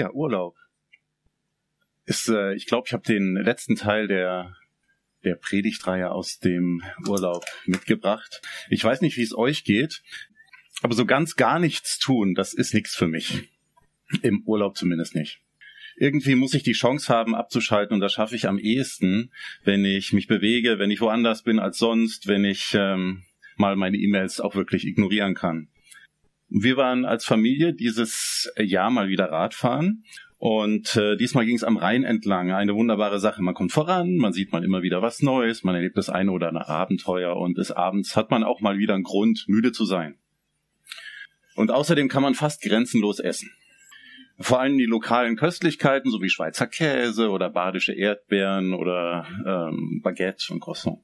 Ja, Urlaub. Ist, äh, ich glaube, ich habe den letzten Teil der der Predigtreihe aus dem Urlaub mitgebracht. Ich weiß nicht, wie es euch geht, aber so ganz gar nichts tun, das ist nichts für mich. Im Urlaub zumindest nicht. Irgendwie muss ich die Chance haben, abzuschalten und das schaffe ich am ehesten, wenn ich mich bewege, wenn ich woanders bin als sonst, wenn ich ähm, mal meine E-Mails auch wirklich ignorieren kann. Wir waren als Familie dieses Jahr mal wieder Radfahren und äh, diesmal ging es am Rhein entlang. Eine wunderbare Sache. Man kommt voran, man sieht mal immer wieder was Neues, man erlebt das eine oder andere Abenteuer und des Abends hat man auch mal wieder einen Grund, müde zu sein. Und außerdem kann man fast grenzenlos essen. Vor allem die lokalen Köstlichkeiten, so wie Schweizer Käse oder badische Erdbeeren oder ähm, Baguette und Croissant.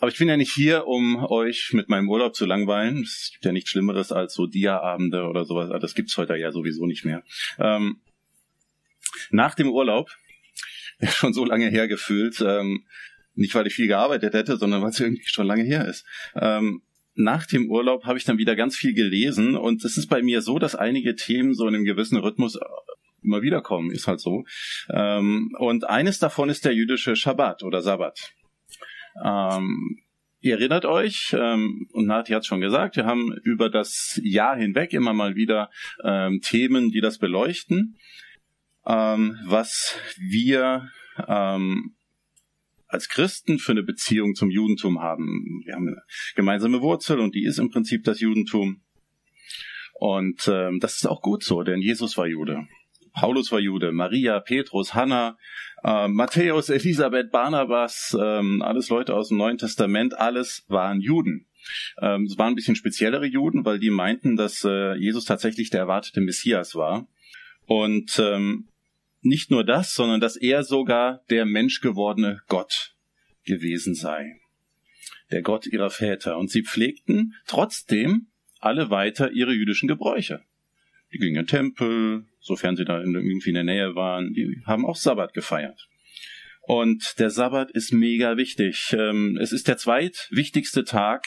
Aber ich bin ja nicht hier, um euch mit meinem Urlaub zu langweilen. Es gibt ja nichts Schlimmeres als so Dia-Abende oder sowas. Das gibt's heute ja sowieso nicht mehr. Ähm, nach dem Urlaub, schon so lange her gefühlt, ähm, nicht weil ich viel gearbeitet hätte, sondern weil es irgendwie schon lange her ist. Ähm, nach dem Urlaub habe ich dann wieder ganz viel gelesen und es ist bei mir so, dass einige Themen so in einem gewissen Rhythmus äh, immer wieder kommen, ist halt so. Ähm, und eines davon ist der jüdische Schabbat oder Sabbat. Ähm, ihr erinnert euch, ähm, und Nati hat schon gesagt, wir haben über das Jahr hinweg immer mal wieder ähm, Themen, die das beleuchten, ähm, was wir ähm, als Christen für eine Beziehung zum Judentum haben. Wir haben eine gemeinsame Wurzel und die ist im Prinzip das Judentum. Und ähm, das ist auch gut so, denn Jesus war Jude. Paulus war Jude, Maria, Petrus, Hannah, äh, Matthäus, Elisabeth, Barnabas, ähm, alles Leute aus dem Neuen Testament, alles waren Juden. Ähm, es waren ein bisschen speziellere Juden, weil die meinten, dass äh, Jesus tatsächlich der erwartete Messias war. Und ähm, nicht nur das, sondern dass er sogar der menschgewordene Gott gewesen sei. Der Gott ihrer Väter. Und sie pflegten trotzdem alle weiter ihre jüdischen Gebräuche. Die gingen in den Tempel, sofern sie da irgendwie in der Nähe waren. Die haben auch Sabbat gefeiert. Und der Sabbat ist mega wichtig. Ähm, es ist der zweitwichtigste Tag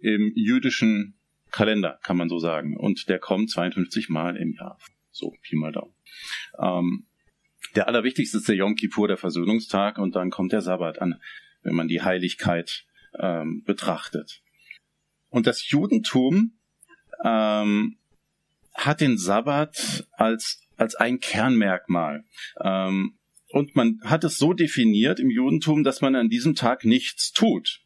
im jüdischen Kalender, kann man so sagen. Und der kommt 52 Mal im Jahr. So, Pi mal Daumen. Ähm, der allerwichtigste ist der Yom Kippur, der Versöhnungstag, und dann kommt der Sabbat an, wenn man die Heiligkeit ähm, betrachtet. Und das Judentum ähm, hat den Sabbat als, als ein Kernmerkmal. Ähm, und man hat es so definiert im Judentum, dass man an diesem Tag nichts tut.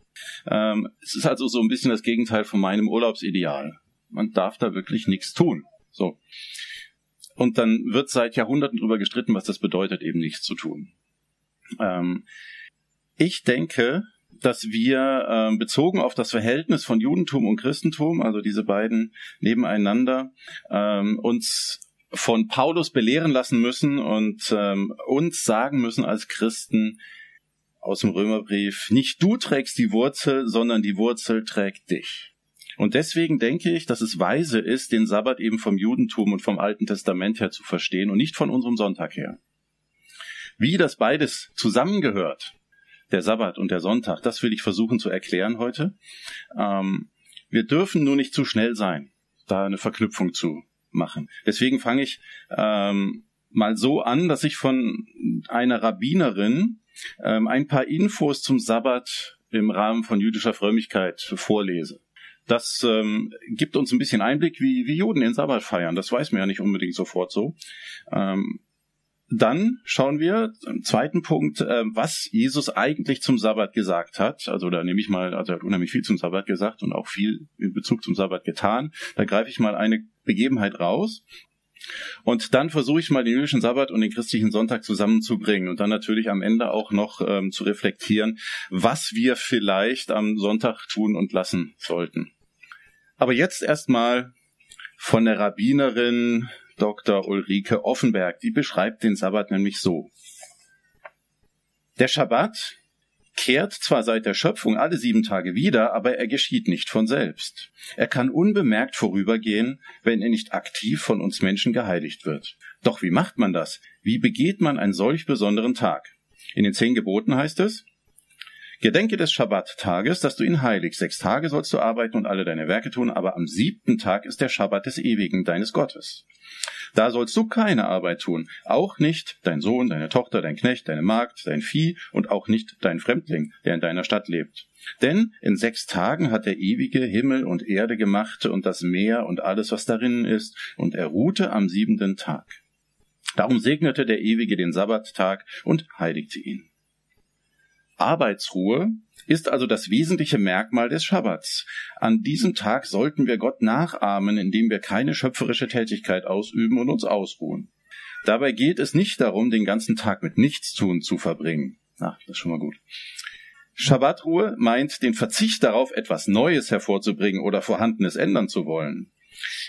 Ähm, es ist also so ein bisschen das Gegenteil von meinem Urlaubsideal. Man darf da wirklich nichts tun. So. Und dann wird seit Jahrhunderten darüber gestritten, was das bedeutet, eben nichts zu tun. Ähm, ich denke, dass wir äh, bezogen auf das Verhältnis von Judentum und Christentum, also diese beiden nebeneinander, ähm, uns von Paulus belehren lassen müssen und ähm, uns sagen müssen als Christen aus dem Römerbrief, nicht du trägst die Wurzel, sondern die Wurzel trägt dich. Und deswegen denke ich, dass es weise ist, den Sabbat eben vom Judentum und vom Alten Testament her zu verstehen und nicht von unserem Sonntag her. Wie das beides zusammengehört, der Sabbat und der Sonntag, das will ich versuchen zu erklären heute. Ähm, wir dürfen nur nicht zu schnell sein, da eine Verknüpfung zu machen. Deswegen fange ich ähm, mal so an, dass ich von einer Rabbinerin ähm, ein paar Infos zum Sabbat im Rahmen von jüdischer Frömmigkeit vorlese. Das ähm, gibt uns ein bisschen Einblick, wie, wie Juden den Sabbat feiern. Das weiß man ja nicht unbedingt sofort so. Ähm, dann schauen wir im zweiten Punkt, äh, was Jesus eigentlich zum Sabbat gesagt hat. Also da nehme ich mal, also er hat unheimlich viel zum Sabbat gesagt und auch viel in Bezug zum Sabbat getan. Da greife ich mal eine Begebenheit raus. Und dann versuche ich mal den jüdischen Sabbat und den christlichen Sonntag zusammenzubringen und dann natürlich am Ende auch noch ähm, zu reflektieren, was wir vielleicht am Sonntag tun und lassen sollten. Aber jetzt erstmal von der Rabbinerin Dr. Ulrike Offenberg. Die beschreibt den Sabbat nämlich so. Der Schabbat kehrt zwar seit der Schöpfung alle sieben Tage wieder, aber er geschieht nicht von selbst. Er kann unbemerkt vorübergehen, wenn er nicht aktiv von uns Menschen geheiligt wird. Doch wie macht man das? Wie begeht man einen solch besonderen Tag? In den zehn Geboten heißt es, Gedenke des Schabbattages, dass du ihn heiligst. Sechs Tage sollst du arbeiten und alle deine Werke tun, aber am siebten Tag ist der Schabbat des Ewigen, deines Gottes. Da sollst du keine Arbeit tun, auch nicht dein Sohn, deine Tochter, dein Knecht, deine Magd, dein Vieh und auch nicht dein Fremdling, der in deiner Stadt lebt. Denn in sechs Tagen hat der ewige Himmel und Erde gemacht und das Meer und alles, was darin ist, und er ruhte am siebenten Tag. Darum segnete der Ewige den Sabbattag und heiligte ihn. Arbeitsruhe ist also das wesentliche Merkmal des Schabbats. An diesem Tag sollten wir Gott nachahmen, indem wir keine schöpferische Tätigkeit ausüben und uns ausruhen. Dabei geht es nicht darum, den ganzen Tag mit Nichtstun zu verbringen. Na, das ist schon mal gut. Schabbatruhe meint den Verzicht darauf, etwas Neues hervorzubringen oder Vorhandenes ändern zu wollen.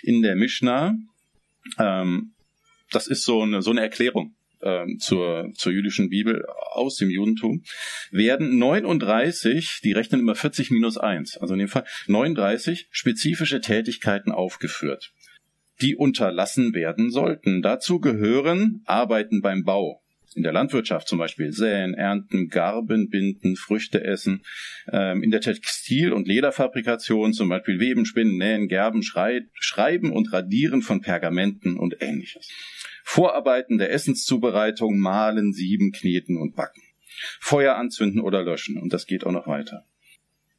In der Mishnah, ähm, das ist so eine, so eine Erklärung ähm, zur, zur jüdischen Bibel aus dem Judentum, werden 39, die rechnen immer 40 minus 1, also in dem Fall 39 spezifische Tätigkeiten aufgeführt, die unterlassen werden sollten. Dazu gehören Arbeiten beim Bau, in der Landwirtschaft zum Beispiel säen, ernten, Garben binden, Früchte essen, ähm, in der Textil- und Lederfabrikation zum Beispiel weben, spinnen, nähen, gerben, schrei schreiben und radieren von Pergamenten und ähnliches. Vorarbeiten der Essenszubereitung, malen, sieben, kneten und backen. Feuer anzünden oder löschen. Und das geht auch noch weiter.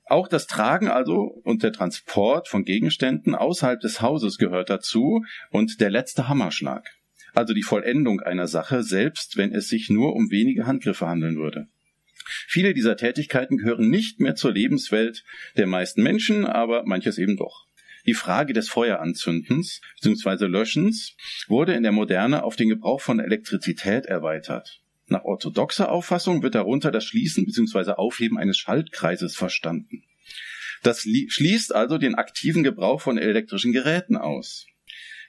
Auch das Tragen also und der Transport von Gegenständen außerhalb des Hauses gehört dazu und der letzte Hammerschlag. Also die Vollendung einer Sache, selbst wenn es sich nur um wenige Handgriffe handeln würde. Viele dieser Tätigkeiten gehören nicht mehr zur Lebenswelt der meisten Menschen, aber manches eben doch. Die Frage des Feueranzündens bzw. Löschens wurde in der Moderne auf den Gebrauch von Elektrizität erweitert. Nach orthodoxer Auffassung wird darunter das Schließen bzw. Aufheben eines Schaltkreises verstanden. Das schließt also den aktiven Gebrauch von elektrischen Geräten aus.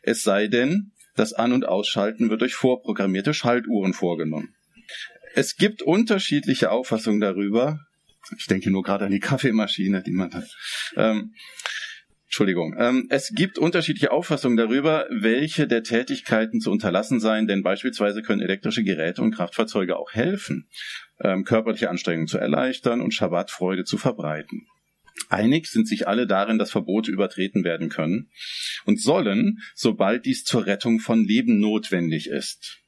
Es sei denn, das An- und Ausschalten wird durch vorprogrammierte Schaltuhren vorgenommen. Es gibt unterschiedliche Auffassungen darüber. Ich denke nur gerade an die Kaffeemaschine, die man hat. Ähm, Entschuldigung. Ähm, es gibt unterschiedliche Auffassungen darüber, welche der Tätigkeiten zu unterlassen seien, denn beispielsweise können elektrische Geräte und Kraftfahrzeuge auch helfen, ähm, körperliche Anstrengungen zu erleichtern und Schabbatfreude zu verbreiten. Einig sind sich alle darin, dass Verbote übertreten werden können und sollen, sobald dies zur Rettung von Leben notwendig ist.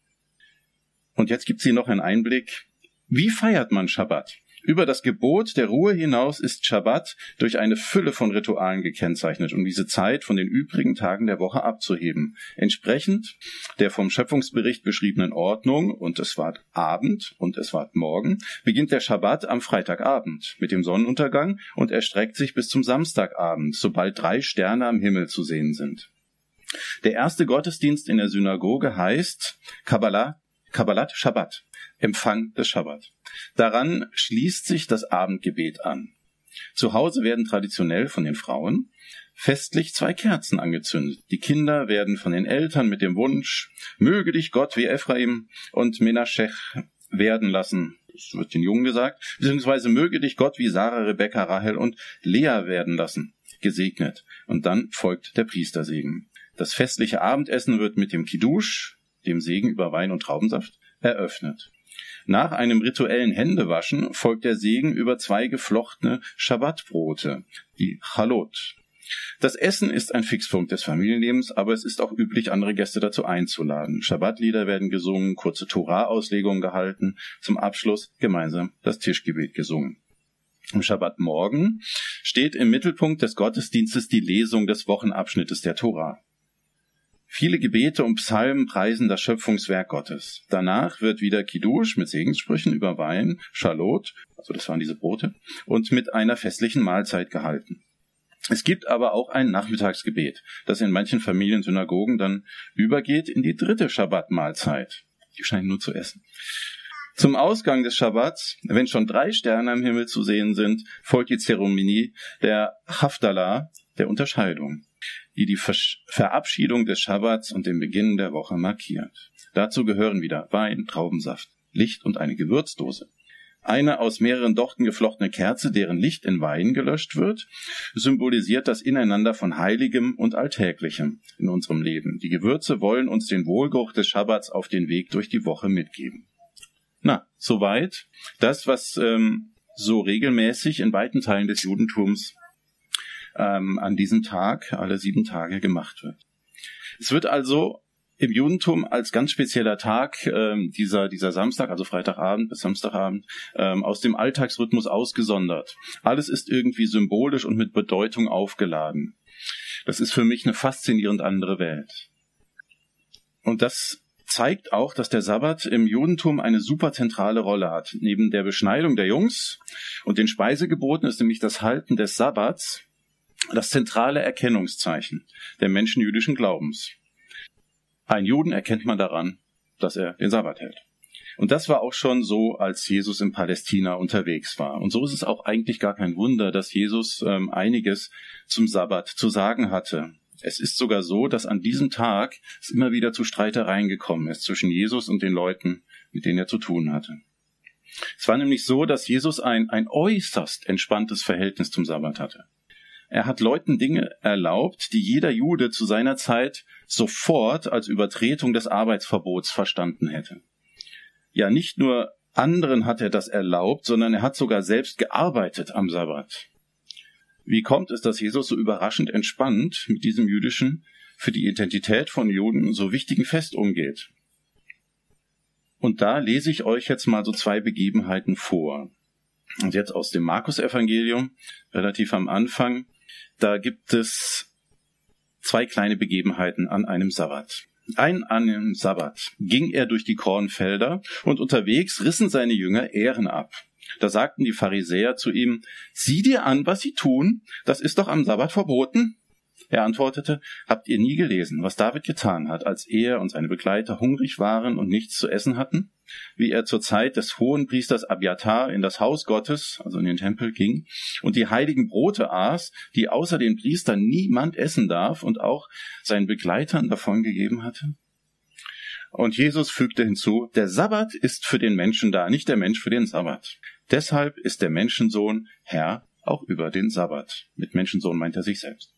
Und jetzt gibt sie noch einen Einblick. Wie feiert man Schabbat? Über das Gebot der Ruhe hinaus ist Schabbat durch eine Fülle von Ritualen gekennzeichnet, um diese Zeit von den übrigen Tagen der Woche abzuheben. Entsprechend der vom Schöpfungsbericht beschriebenen Ordnung, und es war Abend und es war Morgen, beginnt der Schabbat am Freitagabend mit dem Sonnenuntergang und erstreckt sich bis zum Samstagabend, sobald drei Sterne am Himmel zu sehen sind. Der erste Gottesdienst in der Synagoge heißt Kabbalah, Kabbalat Shabbat, Empfang des Schabbat. Daran schließt sich das Abendgebet an. Zu Hause werden traditionell von den Frauen festlich zwei Kerzen angezündet. Die Kinder werden von den Eltern mit dem Wunsch, möge dich Gott wie Ephraim und Menaschech werden lassen, das wird den Jungen gesagt, beziehungsweise möge dich Gott wie Sarah, Rebekka, Rahel und Lea werden lassen, gesegnet. Und dann folgt der Priestersegen. Das festliche Abendessen wird mit dem Kiddush, dem Segen über Wein und Traubensaft, eröffnet. Nach einem rituellen Händewaschen folgt der Segen über zwei geflochtene Schabbatbrote, die Chalot. Das Essen ist ein Fixpunkt des Familienlebens, aber es ist auch üblich, andere Gäste dazu einzuladen. Schabbatlieder werden gesungen, kurze Torah-Auslegungen gehalten, zum Abschluss gemeinsam das Tischgebet gesungen. Am Schabbatmorgen steht im Mittelpunkt des Gottesdienstes die Lesung des Wochenabschnittes der Torah. Viele Gebete und Psalmen preisen das Schöpfungswerk Gottes. Danach wird wieder Kiddush mit Segenssprüchen über Wein, Schalot, also das waren diese Brote, und mit einer festlichen Mahlzeit gehalten. Es gibt aber auch ein Nachmittagsgebet, das in manchen Familiensynagogen dann übergeht in die dritte Schabbatmahlzeit. Die scheinen nur zu essen. Zum Ausgang des Schabbats, wenn schon drei Sterne am Himmel zu sehen sind, folgt die Zeremonie der Haftalah, der Unterscheidung, die die Verabschiedung des Schabbats und den Beginn der Woche markiert. Dazu gehören wieder Wein, Traubensaft, Licht und eine Gewürzdose. Eine aus mehreren Dochten geflochtene Kerze, deren Licht in Wein gelöscht wird, symbolisiert das Ineinander von Heiligem und Alltäglichem in unserem Leben. Die Gewürze wollen uns den Wohlgeruch des Schabbats auf den Weg durch die Woche mitgeben. Na, soweit das, was ähm, so regelmäßig in weiten Teilen des Judentums ähm, an diesem Tag, alle sieben Tage gemacht wird. Es wird also im Judentum als ganz spezieller Tag ähm, dieser, dieser Samstag, also Freitagabend bis Samstagabend, ähm, aus dem Alltagsrhythmus ausgesondert. Alles ist irgendwie symbolisch und mit Bedeutung aufgeladen. Das ist für mich eine faszinierend andere Welt. Und das zeigt auch, dass der Sabbat im Judentum eine super zentrale Rolle hat. Neben der Beschneidung der Jungs und den Speisegeboten ist nämlich das Halten des Sabbats das zentrale Erkennungszeichen der Menschen jüdischen Glaubens. Ein Juden erkennt man daran, dass er den Sabbat hält. Und das war auch schon so, als Jesus in Palästina unterwegs war. Und so ist es auch eigentlich gar kein Wunder, dass Jesus ähm, einiges zum Sabbat zu sagen hatte. Es ist sogar so, dass an diesem Tag es immer wieder zu Streitereien gekommen ist zwischen Jesus und den Leuten, mit denen er zu tun hatte. Es war nämlich so, dass Jesus ein, ein äußerst entspanntes Verhältnis zum Sabbat hatte. Er hat Leuten Dinge erlaubt, die jeder Jude zu seiner Zeit sofort als Übertretung des Arbeitsverbots verstanden hätte. Ja, nicht nur anderen hat er das erlaubt, sondern er hat sogar selbst gearbeitet am Sabbat. Wie kommt es, dass Jesus so überraschend entspannt mit diesem jüdischen, für die Identität von Juden so wichtigen Fest umgeht? Und da lese ich euch jetzt mal so zwei Begebenheiten vor. Und jetzt aus dem Markus-Evangelium, relativ am Anfang, da gibt es zwei kleine Begebenheiten an einem Sabbat. Ein an einem Sabbat ging er durch die Kornfelder und unterwegs rissen seine Jünger Ehren ab. Da sagten die Pharisäer zu ihm, sieh dir an, was sie tun, das ist doch am Sabbat verboten. Er antwortete, habt ihr nie gelesen, was David getan hat, als er und seine Begleiter hungrig waren und nichts zu essen hatten? Wie er zur Zeit des hohen Priesters Abiatar in das Haus Gottes, also in den Tempel ging, und die heiligen Brote aß, die außer den Priestern niemand essen darf und auch seinen Begleitern davon gegeben hatte? Und Jesus fügte hinzu, der Sabbat ist für den Menschen da, nicht der Mensch für den Sabbat. Deshalb ist der Menschensohn Herr auch über den Sabbat. Mit Menschensohn meint er sich selbst.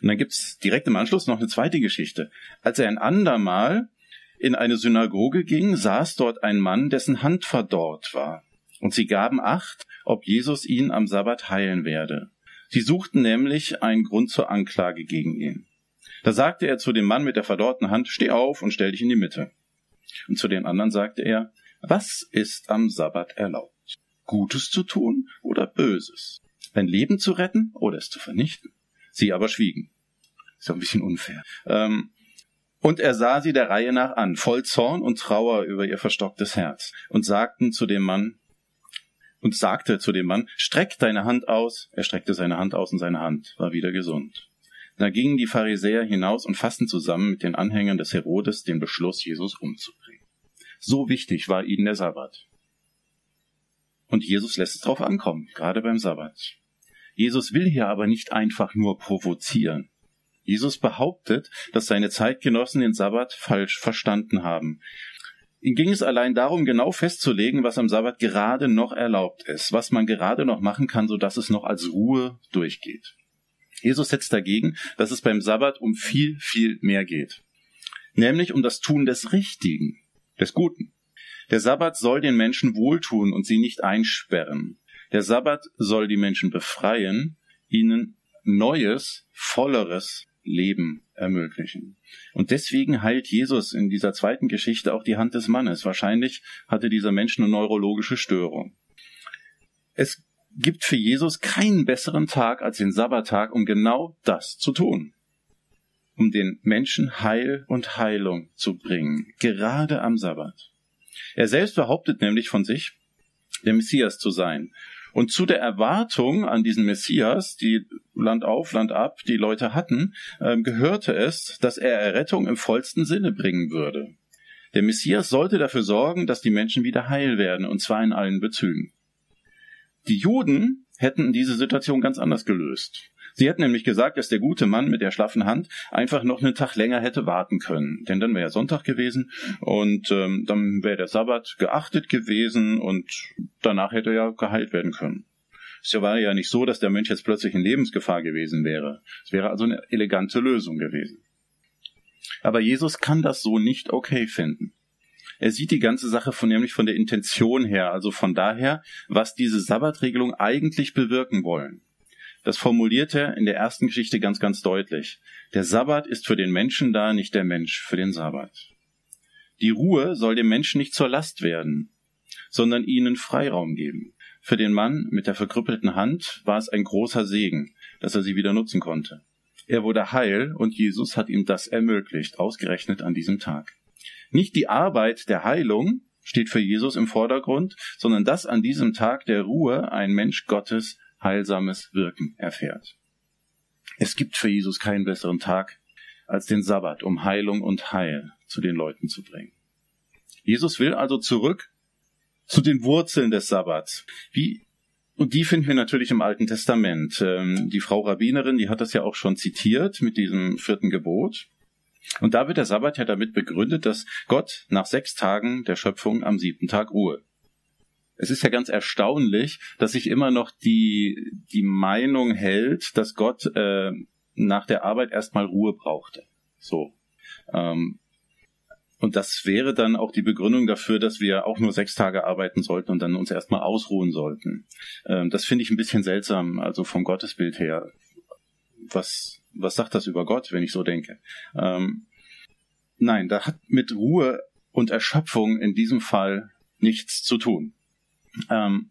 Und dann gibt's direkt im Anschluss noch eine zweite Geschichte. Als er ein andermal in eine Synagoge ging, saß dort ein Mann, dessen Hand verdorrt war. Und sie gaben Acht, ob Jesus ihn am Sabbat heilen werde. Sie suchten nämlich einen Grund zur Anklage gegen ihn. Da sagte er zu dem Mann mit der verdorrten Hand, steh auf und stell dich in die Mitte. Und zu den anderen sagte er, was ist am Sabbat erlaubt? Gutes zu tun oder Böses? Ein Leben zu retten oder es zu vernichten? Sie aber schwiegen. Ist doch ein bisschen unfair. Ähm, und er sah sie der Reihe nach an, voll Zorn und Trauer über ihr verstocktes Herz, und sagten zu dem Mann, und sagte zu dem Mann, streck deine Hand aus. Er streckte seine Hand aus und seine Hand war wieder gesund. Da gingen die Pharisäer hinaus und fassten zusammen mit den Anhängern des Herodes den Beschluss, Jesus umzubringen. So wichtig war ihnen der Sabbat. Und Jesus lässt es drauf ankommen, gerade beim Sabbat. Jesus will hier aber nicht einfach nur provozieren. Jesus behauptet, dass seine Zeitgenossen den Sabbat falsch verstanden haben. Ihm ging es allein darum, genau festzulegen, was am Sabbat gerade noch erlaubt ist, was man gerade noch machen kann, so dass es noch als Ruhe durchgeht. Jesus setzt dagegen, dass es beim Sabbat um viel, viel mehr geht. Nämlich um das Tun des Richtigen, des Guten. Der Sabbat soll den Menschen wohltun und sie nicht einsperren. Der Sabbat soll die Menschen befreien, ihnen neues, volleres Leben ermöglichen. Und deswegen heilt Jesus in dieser zweiten Geschichte auch die Hand des Mannes. Wahrscheinlich hatte dieser Mensch eine neurologische Störung. Es gibt für Jesus keinen besseren Tag als den Sabbattag, um genau das zu tun. Um den Menschen Heil und Heilung zu bringen, gerade am Sabbat. Er selbst behauptet nämlich von sich, der Messias zu sein. Und zu der Erwartung an diesen Messias, die Land auf, Land ab die Leute hatten, ähm, gehörte es, dass er Errettung im vollsten Sinne bringen würde. Der Messias sollte dafür sorgen, dass die Menschen wieder heil werden, und zwar in allen Bezügen. Die Juden hätten diese Situation ganz anders gelöst. Sie hat nämlich gesagt, dass der gute Mann mit der schlaffen Hand einfach noch einen Tag länger hätte warten können. Denn dann wäre ja Sonntag gewesen und ähm, dann wäre der Sabbat geachtet gewesen und danach hätte er ja geheilt werden können. Es war ja nicht so, dass der Mensch jetzt plötzlich in Lebensgefahr gewesen wäre. Es wäre also eine elegante Lösung gewesen. Aber Jesus kann das so nicht okay finden. Er sieht die ganze Sache von nämlich von der Intention her, also von daher, was diese Sabbatregelung eigentlich bewirken wollen. Das formuliert er in der ersten Geschichte ganz, ganz deutlich. Der Sabbat ist für den Menschen da, nicht der Mensch für den Sabbat. Die Ruhe soll dem Menschen nicht zur Last werden, sondern ihnen Freiraum geben. Für den Mann mit der verkrüppelten Hand war es ein großer Segen, dass er sie wieder nutzen konnte. Er wurde heil und Jesus hat ihm das ermöglicht, ausgerechnet an diesem Tag. Nicht die Arbeit der Heilung steht für Jesus im Vordergrund, sondern dass an diesem Tag der Ruhe ein Mensch Gottes heilsames Wirken erfährt. Es gibt für Jesus keinen besseren Tag als den Sabbat, um Heilung und Heil zu den Leuten zu bringen. Jesus will also zurück zu den Wurzeln des Sabbats. Wie und die finden wir natürlich im Alten Testament. Ähm, die Frau Rabbinerin, die hat das ja auch schon zitiert mit diesem vierten Gebot. Und da wird der Sabbat ja damit begründet, dass Gott nach sechs Tagen der Schöpfung am siebten Tag ruhe. Es ist ja ganz erstaunlich, dass sich immer noch die, die Meinung hält, dass Gott äh, nach der Arbeit erstmal Ruhe brauchte. So. Ähm, und das wäre dann auch die Begründung dafür, dass wir auch nur sechs Tage arbeiten sollten und dann uns erstmal ausruhen sollten. Ähm, das finde ich ein bisschen seltsam, also vom Gottesbild her. Was, was sagt das über Gott, wenn ich so denke? Ähm, nein, da hat mit Ruhe und Erschöpfung in diesem Fall nichts zu tun. Ähm,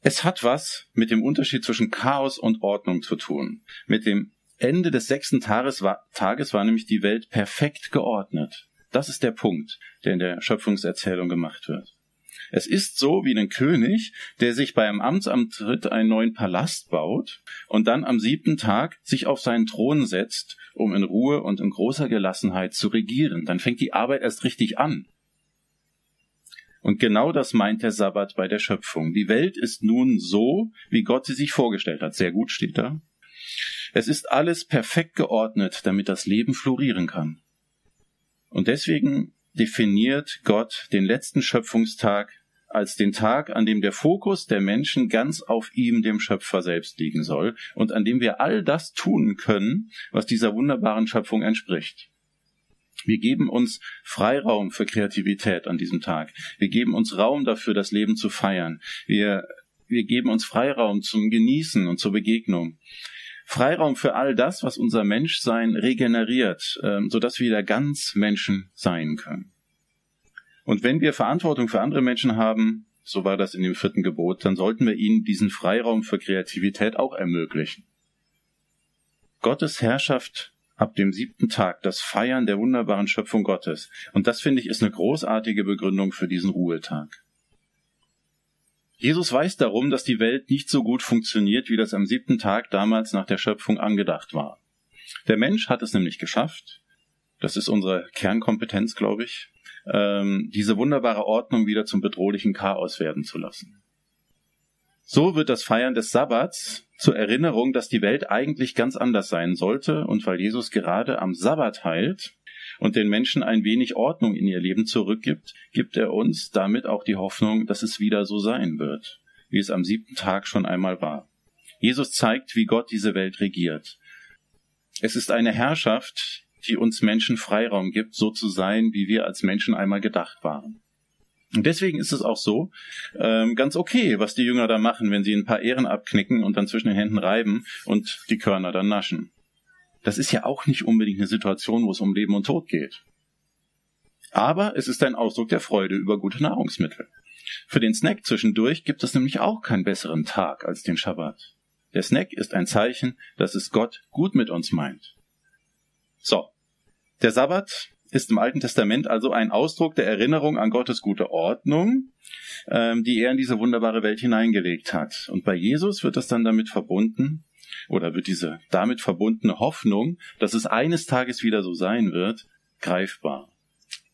es hat was mit dem Unterschied zwischen Chaos und Ordnung zu tun. Mit dem Ende des sechsten Tages war, Tages war nämlich die Welt perfekt geordnet. Das ist der Punkt, der in der Schöpfungserzählung gemacht wird. Es ist so wie ein König, der sich beim Amtsantritt einen neuen Palast baut und dann am siebten Tag sich auf seinen Thron setzt, um in Ruhe und in großer Gelassenheit zu regieren. Dann fängt die Arbeit erst richtig an. Und genau das meint der Sabbat bei der Schöpfung. Die Welt ist nun so, wie Gott sie sich vorgestellt hat. Sehr gut steht da. Es ist alles perfekt geordnet, damit das Leben florieren kann. Und deswegen definiert Gott den letzten Schöpfungstag als den Tag, an dem der Fokus der Menschen ganz auf ihm, dem Schöpfer selbst liegen soll und an dem wir all das tun können, was dieser wunderbaren Schöpfung entspricht. Wir geben uns Freiraum für Kreativität an diesem Tag. Wir geben uns Raum dafür, das Leben zu feiern. Wir, wir geben uns Freiraum zum Genießen und zur Begegnung. Freiraum für all das, was unser Menschsein regeneriert, ähm, sodass wir wieder ganz Menschen sein können. Und wenn wir Verantwortung für andere Menschen haben, so war das in dem vierten Gebot, dann sollten wir ihnen diesen Freiraum für Kreativität auch ermöglichen. Gottes Herrschaft ab dem siebten Tag, das Feiern der wunderbaren Schöpfung Gottes. Und das finde ich ist eine großartige Begründung für diesen Ruhetag. Jesus weiß darum, dass die Welt nicht so gut funktioniert, wie das am siebten Tag damals nach der Schöpfung angedacht war. Der Mensch hat es nämlich geschafft, das ist unsere Kernkompetenz, glaube ich, ähm, diese wunderbare Ordnung wieder zum bedrohlichen Chaos werden zu lassen. So wird das Feiern des Sabbats zur Erinnerung, dass die Welt eigentlich ganz anders sein sollte und weil Jesus gerade am Sabbat heilt, und den Menschen ein wenig Ordnung in ihr Leben zurückgibt, gibt er uns damit auch die Hoffnung, dass es wieder so sein wird, wie es am siebten Tag schon einmal war. Jesus zeigt, wie Gott diese Welt regiert. Es ist eine Herrschaft, die uns Menschen Freiraum gibt, so zu sein, wie wir als Menschen einmal gedacht waren. Und deswegen ist es auch so ähm, ganz okay, was die Jünger da machen, wenn sie ein paar Ehren abknicken und dann zwischen den Händen reiben und die Körner dann naschen das ist ja auch nicht unbedingt eine Situation, wo es um Leben und Tod geht. Aber es ist ein Ausdruck der Freude über gute Nahrungsmittel. Für den Snack zwischendurch gibt es nämlich auch keinen besseren Tag als den Schabbat. Der Snack ist ein Zeichen, dass es Gott gut mit uns meint. So. Der Sabbat ist im Alten Testament also ein Ausdruck der Erinnerung an Gottes gute Ordnung, ähm, die er in diese wunderbare Welt hineingelegt hat. Und bei Jesus wird das dann damit verbunden, oder wird diese damit verbundene Hoffnung, dass es eines Tages wieder so sein wird, greifbar.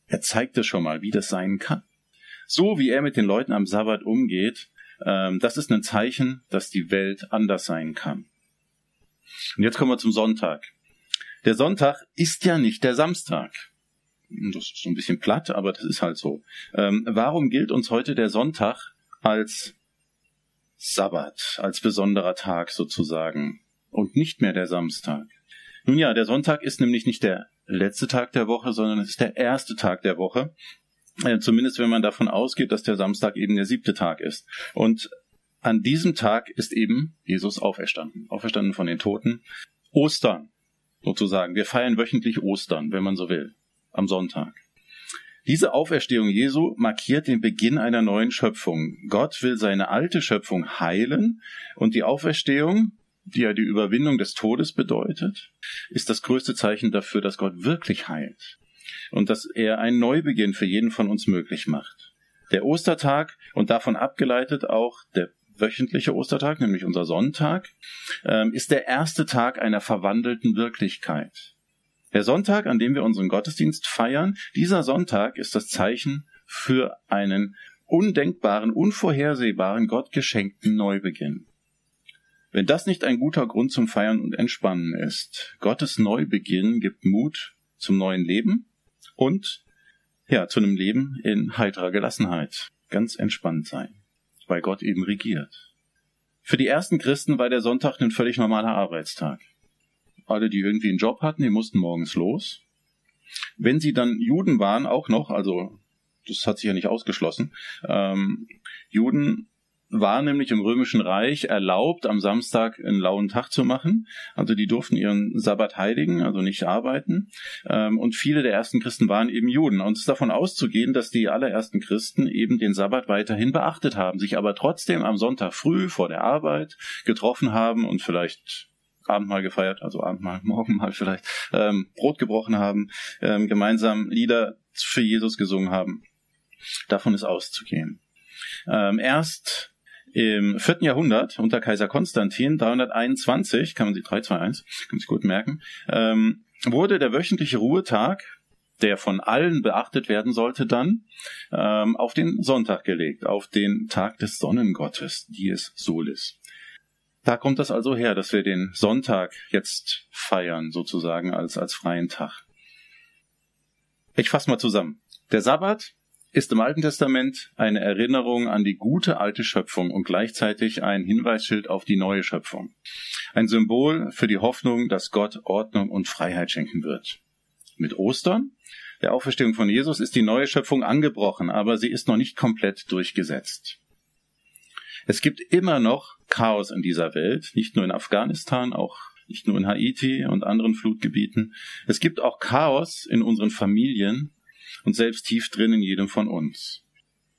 Er zeigt es schon mal, wie das sein kann. So wie er mit den Leuten am Sabbat umgeht, ähm, das ist ein Zeichen, dass die Welt anders sein kann. Und jetzt kommen wir zum Sonntag. Der Sonntag ist ja nicht der Samstag. Das ist so ein bisschen platt, aber das ist halt so. Ähm, warum gilt uns heute der Sonntag als Sabbat, als besonderer Tag sozusagen und nicht mehr der Samstag? Nun ja, der Sonntag ist nämlich nicht der letzte Tag der Woche, sondern es ist der erste Tag der Woche. Äh, zumindest wenn man davon ausgeht, dass der Samstag eben der siebte Tag ist. Und an diesem Tag ist eben Jesus auferstanden, auferstanden von den Toten. Ostern, sozusagen. Wir feiern wöchentlich Ostern, wenn man so will, am Sonntag. Diese Auferstehung Jesu markiert den Beginn einer neuen Schöpfung. Gott will seine alte Schöpfung heilen und die Auferstehung, die ja die Überwindung des Todes bedeutet, ist das größte Zeichen dafür, dass Gott wirklich heilt und dass er einen Neubeginn für jeden von uns möglich macht. Der Ostertag und davon abgeleitet auch der wöchentliche Ostertag, nämlich unser Sonntag, ähm, ist der erste Tag einer verwandelten Wirklichkeit. Der Sonntag, an dem wir unseren Gottesdienst feiern, dieser Sonntag ist das Zeichen für einen undenkbaren, unvorhersehbaren, Gott geschenkten Neubeginn. Wenn das nicht ein guter Grund zum Feiern und Entspannen ist, Gottes Neubeginn gibt Mut zum neuen Leben und ja, zu einem Leben in heiterer Gelassenheit, ganz entspannt sein, weil Gott eben regiert. Für die ersten Christen war der Sonntag ein völlig normaler Arbeitstag. Alle, die irgendwie einen Job hatten, die mussten morgens los. Wenn sie dann Juden waren, auch noch, also das hat sich ja nicht ausgeschlossen, ähm, Juden war nämlich im Römischen Reich erlaubt, am Samstag einen lauen Tag zu machen. Also die durften ihren Sabbat heiligen, also nicht arbeiten. Ähm, und viele der ersten Christen waren eben Juden. Und es ist davon auszugehen, dass die allerersten Christen eben den Sabbat weiterhin beachtet haben, sich aber trotzdem am Sonntag früh vor der Arbeit getroffen haben und vielleicht Abendmahl gefeiert, also Abendmahl, Morgenmahl vielleicht, ähm, Brot gebrochen haben, ähm, gemeinsam Lieder für Jesus gesungen haben. Davon ist auszugehen. Ähm, erst im vierten Jahrhundert unter Kaiser Konstantin, 321, kann man sich 321, kann man sich gut merken, ähm, wurde der wöchentliche Ruhetag, der von allen beachtet werden sollte, dann ähm, auf den Sonntag gelegt, auf den Tag des Sonnengottes, Dies Solis. Da kommt das also her, dass wir den Sonntag jetzt feiern, sozusagen als, als freien Tag. Ich fasse mal zusammen. Der Sabbat ist im Alten Testament eine Erinnerung an die gute alte Schöpfung und gleichzeitig ein Hinweisschild auf die neue Schöpfung. Ein Symbol für die Hoffnung, dass Gott Ordnung und Freiheit schenken wird. Mit Ostern, der Auferstehung von Jesus, ist die neue Schöpfung angebrochen, aber sie ist noch nicht komplett durchgesetzt. Es gibt immer noch Chaos in dieser Welt, nicht nur in Afghanistan, auch nicht nur in Haiti und anderen Flutgebieten. Es gibt auch Chaos in unseren Familien, und selbst tief drin in jedem von uns.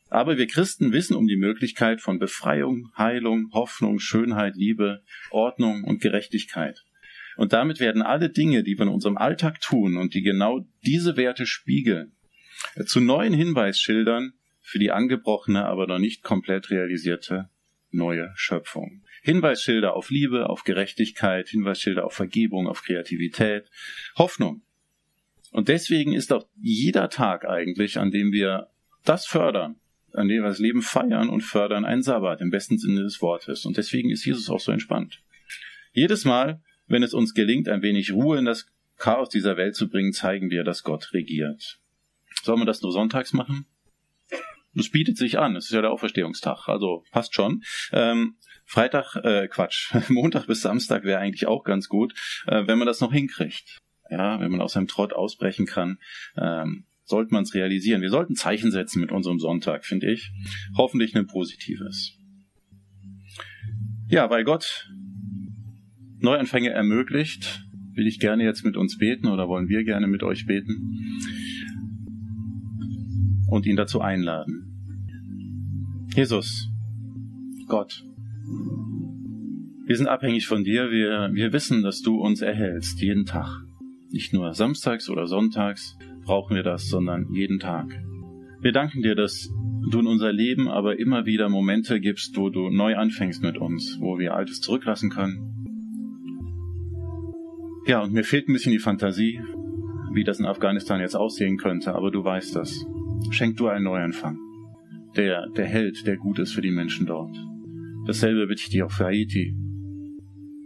Aber wir Christen wissen um die Möglichkeit von Befreiung, Heilung, Hoffnung, Schönheit, Liebe, Ordnung und Gerechtigkeit. Und damit werden alle Dinge, die wir in unserem Alltag tun und die genau diese Werte spiegeln, zu neuen Hinweisschildern für die angebrochene, aber noch nicht komplett realisierte neue Schöpfung. Hinweisschilder auf Liebe, auf Gerechtigkeit, Hinweisschilder auf Vergebung, auf Kreativität, Hoffnung. Und deswegen ist auch jeder Tag eigentlich, an dem wir das fördern, an dem wir das Leben feiern und fördern, ein Sabbat im besten Sinne des Wortes. Und deswegen ist Jesus auch so entspannt. Jedes Mal, wenn es uns gelingt, ein wenig Ruhe in das Chaos dieser Welt zu bringen, zeigen wir, dass Gott regiert. Sollen wir das nur sonntags machen? Das bietet sich an. Es ist ja der Auferstehungstag, also passt schon. Ähm, Freitag, äh, Quatsch, Montag bis Samstag wäre eigentlich auch ganz gut, äh, wenn man das noch hinkriegt ja, wenn man aus seinem Trott ausbrechen kann, ähm, sollte man es realisieren. Wir sollten Zeichen setzen mit unserem Sonntag, finde ich. Hoffentlich ein positives. Ja, weil Gott Neuanfänge ermöglicht, will ich gerne jetzt mit uns beten oder wollen wir gerne mit euch beten und ihn dazu einladen. Jesus, Gott, wir sind abhängig von dir. Wir, wir wissen, dass du uns erhältst, jeden Tag. Nicht nur samstags oder sonntags brauchen wir das, sondern jeden Tag. Wir danken dir, dass du in unser Leben aber immer wieder Momente gibst, wo du neu anfängst mit uns, wo wir Altes zurücklassen können. Ja, und mir fehlt ein bisschen die Fantasie, wie das in Afghanistan jetzt aussehen könnte, aber du weißt das. Schenk du einen Neuanfang. Der, der Held, der gut ist für die Menschen dort. Dasselbe bitte ich dir auch für Haiti.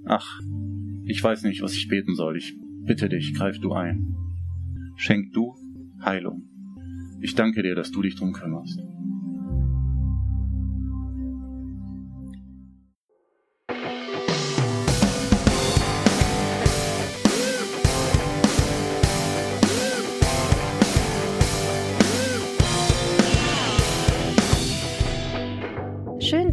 Ach, Ich weiß nicht, was ich beten soll. Ich bitte dich, greif du ein. Schenk du Heilung. Ich danke dir, dass du dich drum kümmerst.